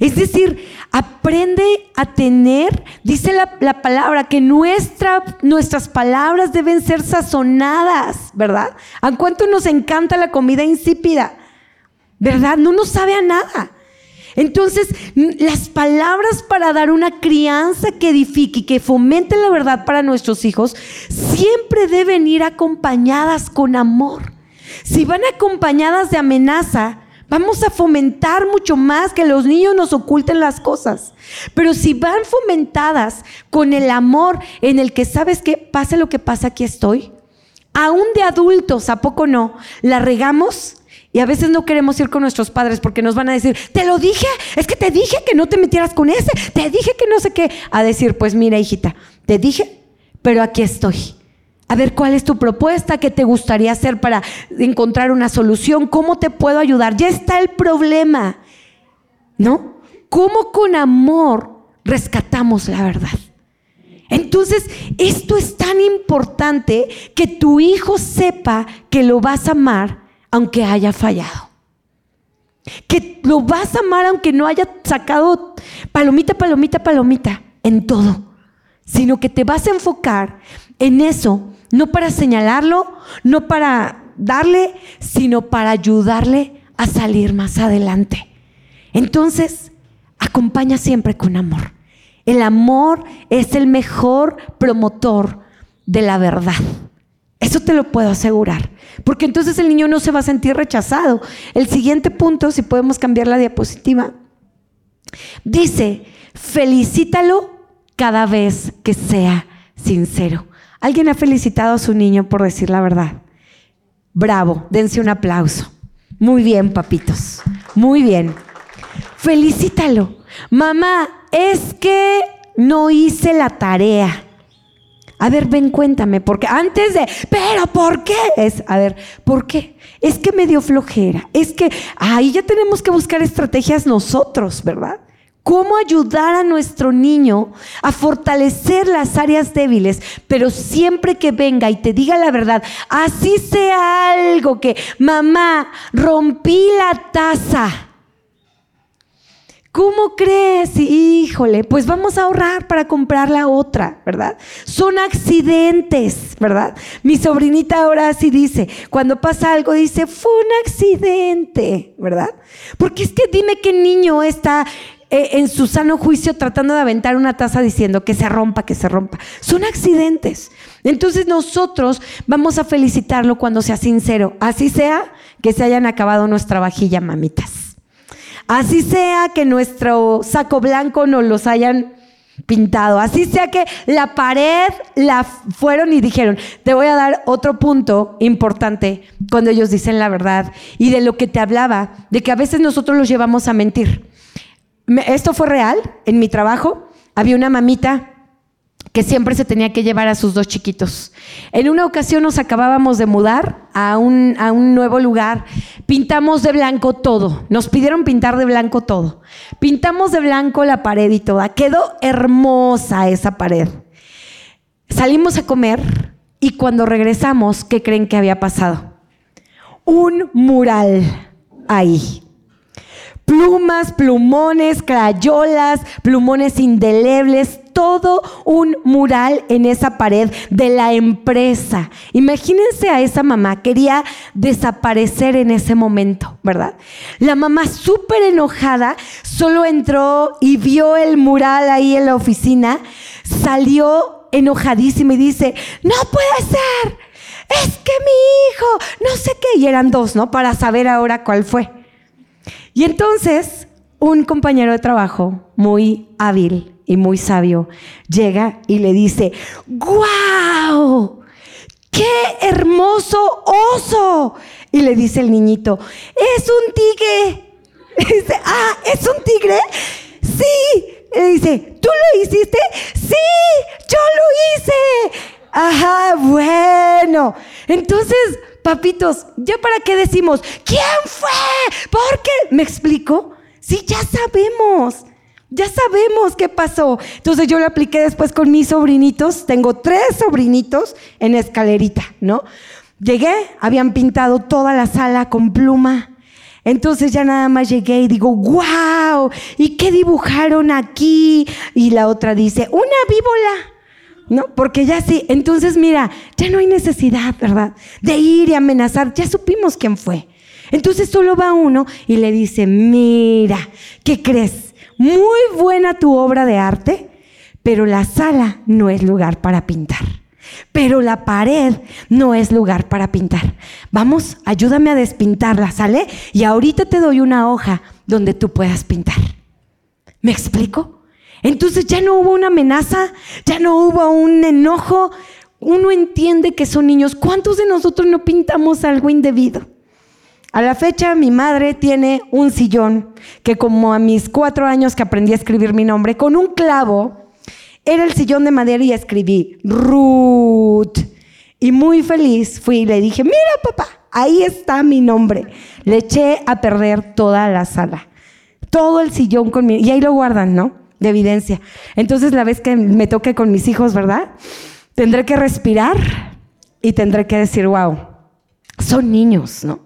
Es decir, aprende a tener, dice la, palabra, que nuestras palabras deben ser sazonadas, ¿verdad? ¿A cuánto nos encanta la comida insípida? ¿verdad? No nos sabe a nada. Entonces, las palabras para dar una crianza que edifique y que fomente la verdad para nuestros hijos siempre deben ir acompañadas con amor. Si van acompañadas de amenaza, vamos a fomentar mucho más que los niños nos oculten las cosas. Pero si van fomentadas con el amor en el que sabes que pase lo que pasa, aquí estoy, aún de adultos, ¿a poco no? La regamos y a veces no queremos ir con nuestros padres porque nos van a decir, te lo dije, es que te dije que no te metieras con ese, te dije que no sé qué. A decir, pues mira, hijita, te dije, pero aquí estoy. A ver, ¿cuál es tu propuesta? ¿Qué te gustaría hacer para encontrar una solución? ¿Cómo te puedo ayudar? Ya está el problema, ¿no? ¿Cómo con amor rescatamos la verdad? Entonces, esto es tan importante que tu hijo sepa que lo vas a amar aunque haya fallado. Que lo vas a amar aunque no haya sacado palomita, palomita, palomita en todo, sino que te vas a enfocar en eso, no para señalarlo, no para darle, sino para ayudarle a salir más adelante. Entonces, acompaña siempre con amor. El amor es el mejor promotor de la verdad. Eso te lo puedo asegurar. Porque entonces el niño no se va a sentir rechazado. El siguiente punto, si podemos cambiar la diapositiva, dice, felicítalo cada vez que sea sincero. ¿Alguien ha felicitado a su niño por decir la verdad? Bravo, dense un aplauso. Muy bien, papitos. Muy bien. Felicítalo. Mamá, es que no hice la tarea. A ver, ven, cuéntame, porque antes de, pero ¿por qué? Es, a ver, ¿por qué? Es que me dio flojera, es que ahí ya tenemos que buscar estrategias nosotros, ¿verdad? ¿Cómo ayudar a nuestro niño a fortalecer las áreas débiles? Pero siempre que venga y te diga la verdad, así sea algo que, mamá, rompí la taza. ¿Cómo crees? Híjole, pues vamos a ahorrar para comprar la otra, ¿verdad? Son accidentes, ¿verdad? Mi sobrinita ahora sí dice, cuando pasa algo dice, fue un accidente, ¿verdad? Porque es que dime qué niño está eh, en su sano juicio tratando de aventar una taza diciendo que se rompa, que se rompa. Son accidentes. Entonces nosotros vamos a felicitarlo cuando sea sincero. Así sea que se hayan acabado nuestra vajilla, mamitas. Así sea que nuestro saco blanco nos los hayan pintado. Así sea que la pared la fueron y dijeron, te voy a dar otro punto importante cuando ellos dicen la verdad y de lo que te hablaba, de que a veces nosotros los llevamos a mentir. Esto fue real, en mi trabajo había una mamita que siempre se tenía que llevar a sus dos chiquitos. En una ocasión nos acabábamos de mudar a un, a un, nuevo lugar, pintamos de blanco todo, nos pidieron pintar de blanco todo. Pintamos de blanco la pared y toda, quedó hermosa esa pared. Salimos a comer y cuando regresamos, ¿qué creen que había pasado? Un mural ahí plumas, plumones, crayolas, plumones indelebles, todo un mural en esa pared de la empresa. Imagínense a esa mamá, quería desaparecer en ese momento, ¿verdad? La mamá súper enojada, solo entró y vio el mural ahí en la oficina, salió enojadísima y dice, no puede ser, es que mi hijo, no sé qué, y eran dos, ¿no? Para saber ahora cuál fue. Y entonces un compañero de trabajo muy hábil y muy sabio llega y le dice, ¡guau! ¡Qué hermoso oso! Y le dice el niñito, es un tigre. Le dice, ah, ¿es un tigre? Sí. Le dice, ¿tú lo hiciste? Sí, yo lo hice. Ajá, bueno. Entonces papitos, ¿ya para qué decimos? ¿Quién fue? ¿Por qué? ¿Me explico? Sí, ya sabemos. Ya sabemos qué pasó. Entonces yo lo apliqué después con mis sobrinitos. Tengo tres sobrinitos en escalerita, ¿no? Llegué, habían pintado toda la sala con pluma. Entonces ya nada más llegué y digo, wow, ¿y qué dibujaron aquí? Y la otra dice, una víbola. ¿No? Porque ya sí, entonces mira, ya no hay necesidad, ¿verdad? De ir y amenazar, ya supimos quién fue. Entonces solo va uno y le dice, mira, ¿qué crees? Muy buena tu obra de arte, pero la sala no es lugar para pintar. Pero la pared no es lugar para pintar. Vamos, ayúdame a despintarla, ¿sale? Y ahorita te doy una hoja donde tú puedas pintar. ¿Me explico? Entonces ya no hubo una amenaza, ya no hubo un enojo. Uno entiende que son niños. ¿Cuántos de nosotros no pintamos algo indebido? A la fecha mi madre tiene un sillón que como a mis cuatro años que aprendí a escribir mi nombre, con un clavo, era el sillón de madera y escribí Ruth. Y muy feliz fui y le dije, mira papá, ahí está mi nombre. Le eché a perder toda la sala, todo el sillón con mi... Y ahí lo guardan, ¿no? De evidencia. Entonces la vez que me toque con mis hijos, ¿verdad? Tendré que respirar y tendré que decir, wow, son niños, ¿no?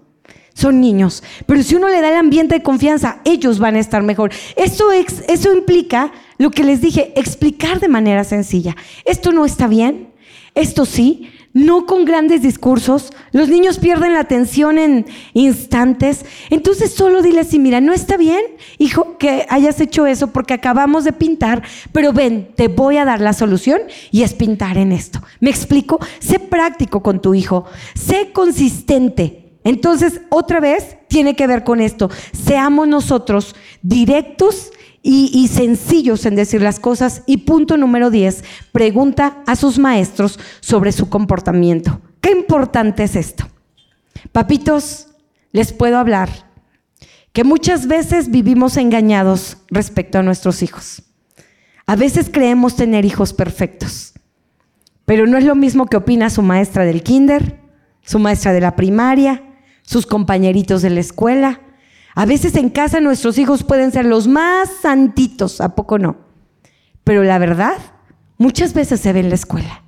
Son niños. Pero si uno le da el ambiente de confianza, ellos van a estar mejor. Eso, eso implica lo que les dije, explicar de manera sencilla. Esto no está bien, esto sí, no con grandes discursos. Los niños pierden la atención en instantes. Entonces solo dile así, mira, no está bien, hijo, que hayas hecho eso porque acabamos de pintar, pero ven, te voy a dar la solución y es pintar en esto. ¿Me explico? Sé práctico con tu hijo, sé consistente. Entonces, otra vez, tiene que ver con esto. Seamos nosotros directos y, sencillos en decir las cosas. Y punto número 10, pregunta a sus maestros sobre su comportamiento. ¿Qué importante es esto? Papitos, les puedo hablar que muchas veces vivimos engañados respecto a nuestros hijos. A veces creemos tener hijos perfectos, pero no es lo mismo que opina su maestra del kinder, su maestra de la primaria, sus compañeritos de la escuela, a veces en casa nuestros hijos pueden ser los más santitos, ¿a poco no? Pero la verdad, muchas veces se ve en la escuela.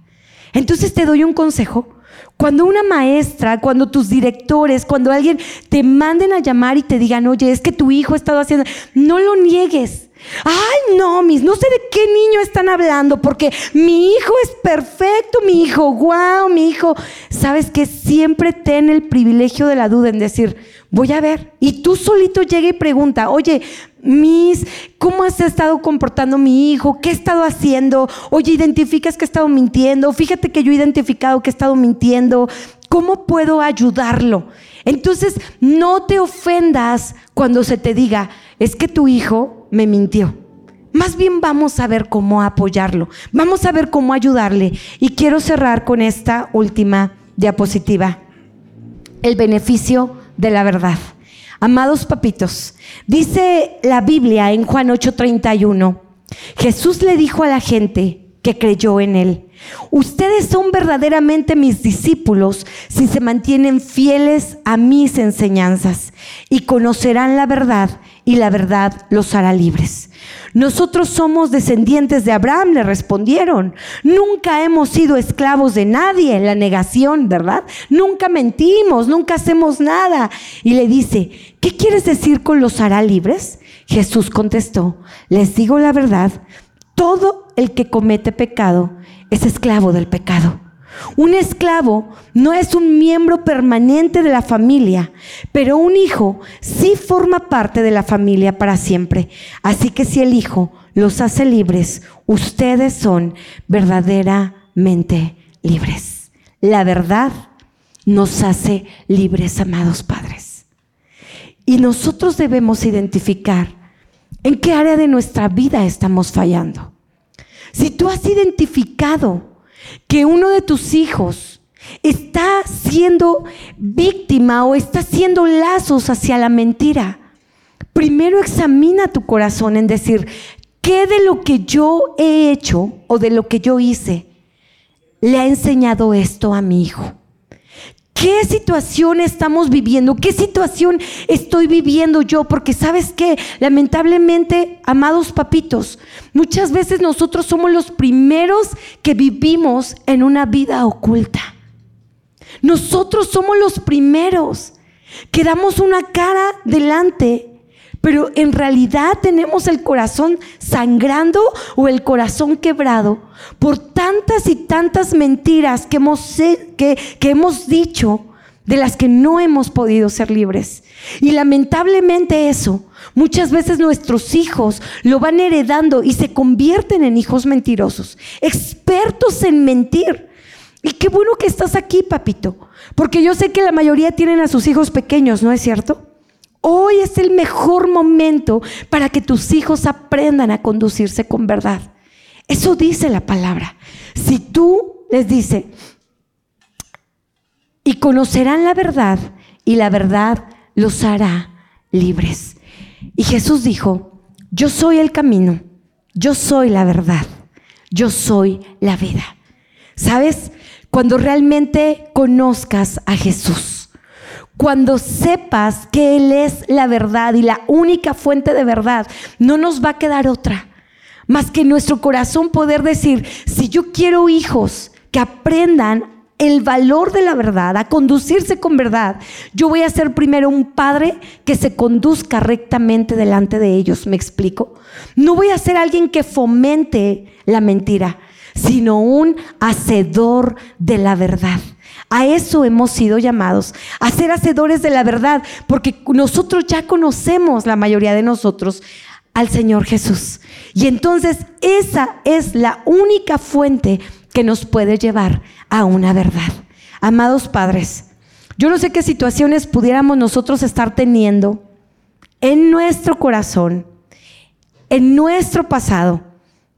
Entonces te doy un consejo. Cuando una maestra, cuando tus directores, cuando alguien te manden a llamar y te digan, oye, es que tu hijo ha estado haciendo, no lo niegues. Ay, no, mis, no sé de qué niño están hablando, porque mi hijo es perfecto, mi hijo, wow, mi hijo. Sabes que siempre ten el privilegio de la duda en decir, voy a ver. Y tú solito llega y pregunta, oye, Miss, ¿cómo has estado comportando mi hijo? ¿Qué he estado haciendo? Oye, identificas que he estado mintiendo. Fíjate que yo he identificado que he estado mintiendo. ¿Cómo puedo ayudarlo? Entonces, no te ofendas cuando se te diga, es que tu hijo me mintió. Más bien vamos a ver cómo apoyarlo, vamos a ver cómo ayudarle. Y quiero cerrar con esta última diapositiva. El beneficio de la verdad. Amados papitos, dice la Biblia en Juan 8:31, Jesús le dijo a la gente que creyó en él, ustedes son verdaderamente mis discípulos si se mantienen fieles a mis enseñanzas y conocerán la verdad y la verdad los hará libres. Nosotros somos descendientes de Abraham, le respondieron. Nunca hemos sido esclavos de nadie, la negación, ¿verdad? Nunca mentimos, nunca hacemos nada. Y le dice, ¿qué quieres decir con los hará libres? Jesús contestó, les digo la verdad, todo el que comete pecado es esclavo del pecado. Un esclavo no es un miembro permanente de la familia, pero un hijo sí forma parte de la familia para siempre. Así que si el hijo los hace libres, ustedes son verdaderamente libres. La verdad nos hace libres, amados padres. Y nosotros debemos identificar en qué área de nuestra vida estamos fallando. Si tú has identificado que uno de tus hijos está siendo víctima o está haciendo lazos hacia la mentira, primero examina tu corazón en decir, ¿qué de lo que yo he hecho o de lo que yo hice le ha enseñado esto a mi hijo? ¿Qué situación estamos viviendo? ¿Qué situación estoy viviendo yo? Porque sabes que, lamentablemente, amados papitos, muchas veces nosotros somos los primeros que vivimos en una vida oculta. Nosotros somos los primeros que damos una cara delante pero en realidad tenemos el corazón sangrando o el corazón quebrado por tantas y tantas mentiras que hemos, que, que hemos dicho de las que no hemos podido ser libres. Y lamentablemente eso, muchas veces nuestros hijos lo van heredando y se convierten en hijos mentirosos, expertos en mentir. Y qué bueno que estás aquí, papito, porque yo sé que la mayoría tienen a sus hijos pequeños, ¿no es cierto? Hoy es el mejor momento para que tus hijos aprendan a conducirse con verdad. Eso dice la palabra. Si tú les dices, y conocerán la verdad, y la verdad los hará libres. Y Jesús dijo, yo soy el camino, yo soy la verdad, yo soy la vida. ¿Sabes? Cuando realmente conozcas a Jesús cuando sepas que Él es la verdad y la única fuente de verdad, no nos va a quedar otra más que nuestro corazón poder decir, si yo quiero hijos que aprendan el valor de la verdad, a conducirse con verdad, yo voy a ser primero un padre que se conduzca rectamente delante de ellos, ¿me explico? No voy a ser alguien que fomente la mentira, sino un hacedor de la verdad. A eso hemos sido llamados, a ser hacedores de la verdad, porque nosotros ya conocemos, la mayoría de nosotros, al Señor Jesús. Y entonces esa es la única fuente que nos puede llevar a una verdad. Amados padres, yo no sé qué situaciones pudiéramos nosotros estar teniendo en nuestro corazón, en nuestro pasado,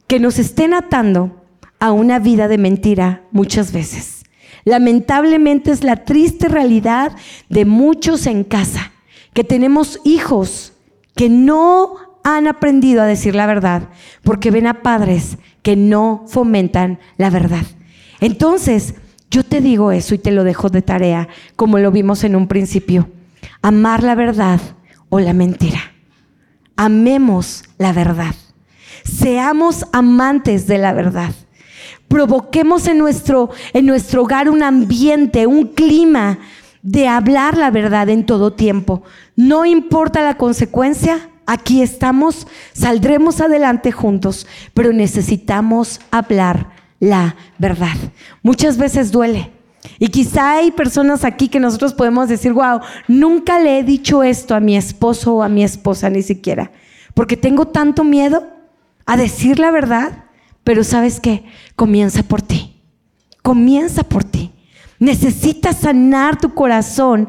que nos estén atando a una vida de mentira muchas veces. Lamentablemente es la triste realidad de muchos en casa, que tenemos hijos que no han aprendido a decir la verdad, porque ven a padres que no fomentan la verdad. Entonces, yo te digo eso y te lo dejo de tarea, como lo vimos en un principio. Amar la verdad o la mentira. Amemos la verdad. Seamos amantes de la verdad provoquemos en nuestro, en nuestro hogar un ambiente, un clima de hablar la verdad en todo tiempo. No importa la consecuencia, aquí estamos, saldremos adelante juntos, pero necesitamos hablar la verdad. Muchas veces duele. Y quizá hay personas aquí que nosotros podemos decir, wow, nunca le he dicho esto a mi esposo o a mi esposa ni siquiera, porque tengo tanto miedo a decir la verdad pero sabes qué? Comienza por ti. Comienza por ti. Necesitas sanar tu corazón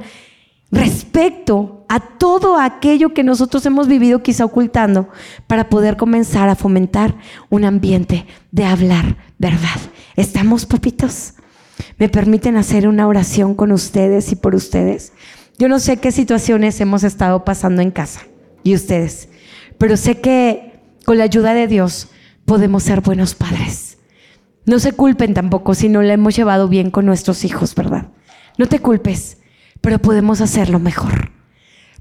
respecto a todo aquello que nosotros hemos vivido quizá ocultando para poder comenzar a fomentar un ambiente de hablar verdad. ¿Estamos, papitos? ¿Me permiten hacer una oración con ustedes y por ustedes? yo no sé qué situaciones hemos estado pasando en casa y ustedes, pero sé que con la ayuda de Dios podemos ser buenos padres. No se culpen tampoco si no la hemos llevado bien con nuestros hijos, ¿verdad? No te culpes, pero podemos hacerlo mejor.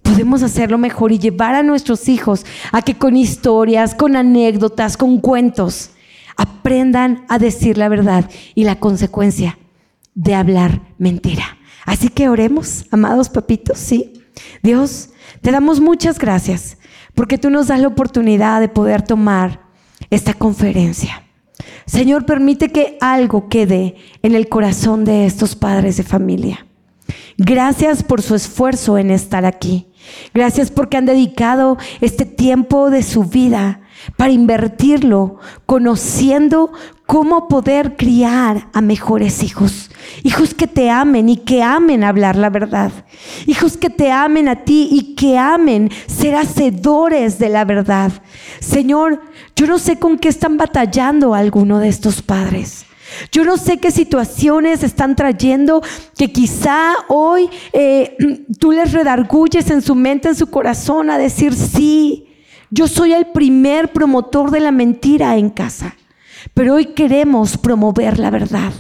Podemos hacerlo mejor y llevar a nuestros hijos a que con historias, con anécdotas, con cuentos, aprendan a decir la verdad y la consecuencia de hablar mentira. Así que oremos, amados papitos, sí. Dios, te damos muchas gracias porque tú nos das la oportunidad de poder tomar esta conferencia. Señor, permite que algo quede en el corazón de estos padres de familia. Gracias por su esfuerzo en estar aquí. Gracias porque han dedicado este tiempo de su vida para invertirlo conociendo cómo poder criar a mejores hijos. Hijos que te amen y que amen hablar la verdad. Hijos que te amen a ti y que amen ser hacedores de la verdad. Señor, yo no sé con qué están batallando alguno de estos padres. Yo no sé qué situaciones están trayendo que quizá hoy eh, tú les redarguyes en su mente, en su corazón a decir, sí, yo soy el primer promotor de la mentira en casa, pero hoy queremos promover la verdad.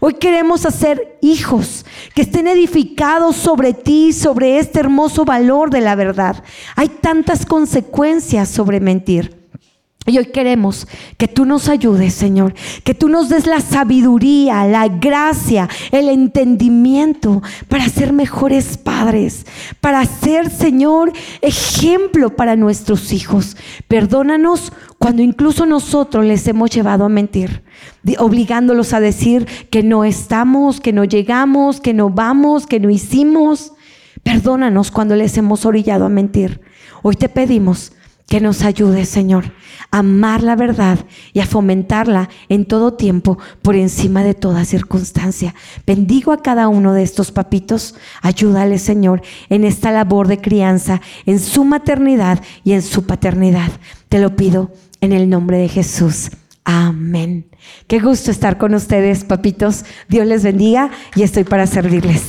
Hoy queremos hacer hijos que estén edificados sobre ti, sobre este hermoso valor de la verdad. Hay tantas consecuencias sobre mentir. Y hoy queremos que tú nos ayudes, Señor, que tú nos des la sabiduría, la gracia, el entendimiento para ser mejores padres, para ser, Señor, ejemplo para nuestros hijos. Perdónanos cuando incluso nosotros les hemos llevado a mentir, obligándolos a decir que no estamos, que no llegamos, que no vamos, que no hicimos. Perdónanos cuando les hemos orillado a mentir. Hoy te pedimos que nos ayude, Señor, a amar la verdad y a fomentarla en todo tiempo por encima de toda circunstancia. Bendigo a cada uno de estos papitos. Ayúdale, Señor, en esta labor de crianza, en su maternidad y en su paternidad. Te lo pido en el nombre de Jesús. Amén. Qué gusto estar con ustedes, papitos. Dios les bendiga y estoy para servirles.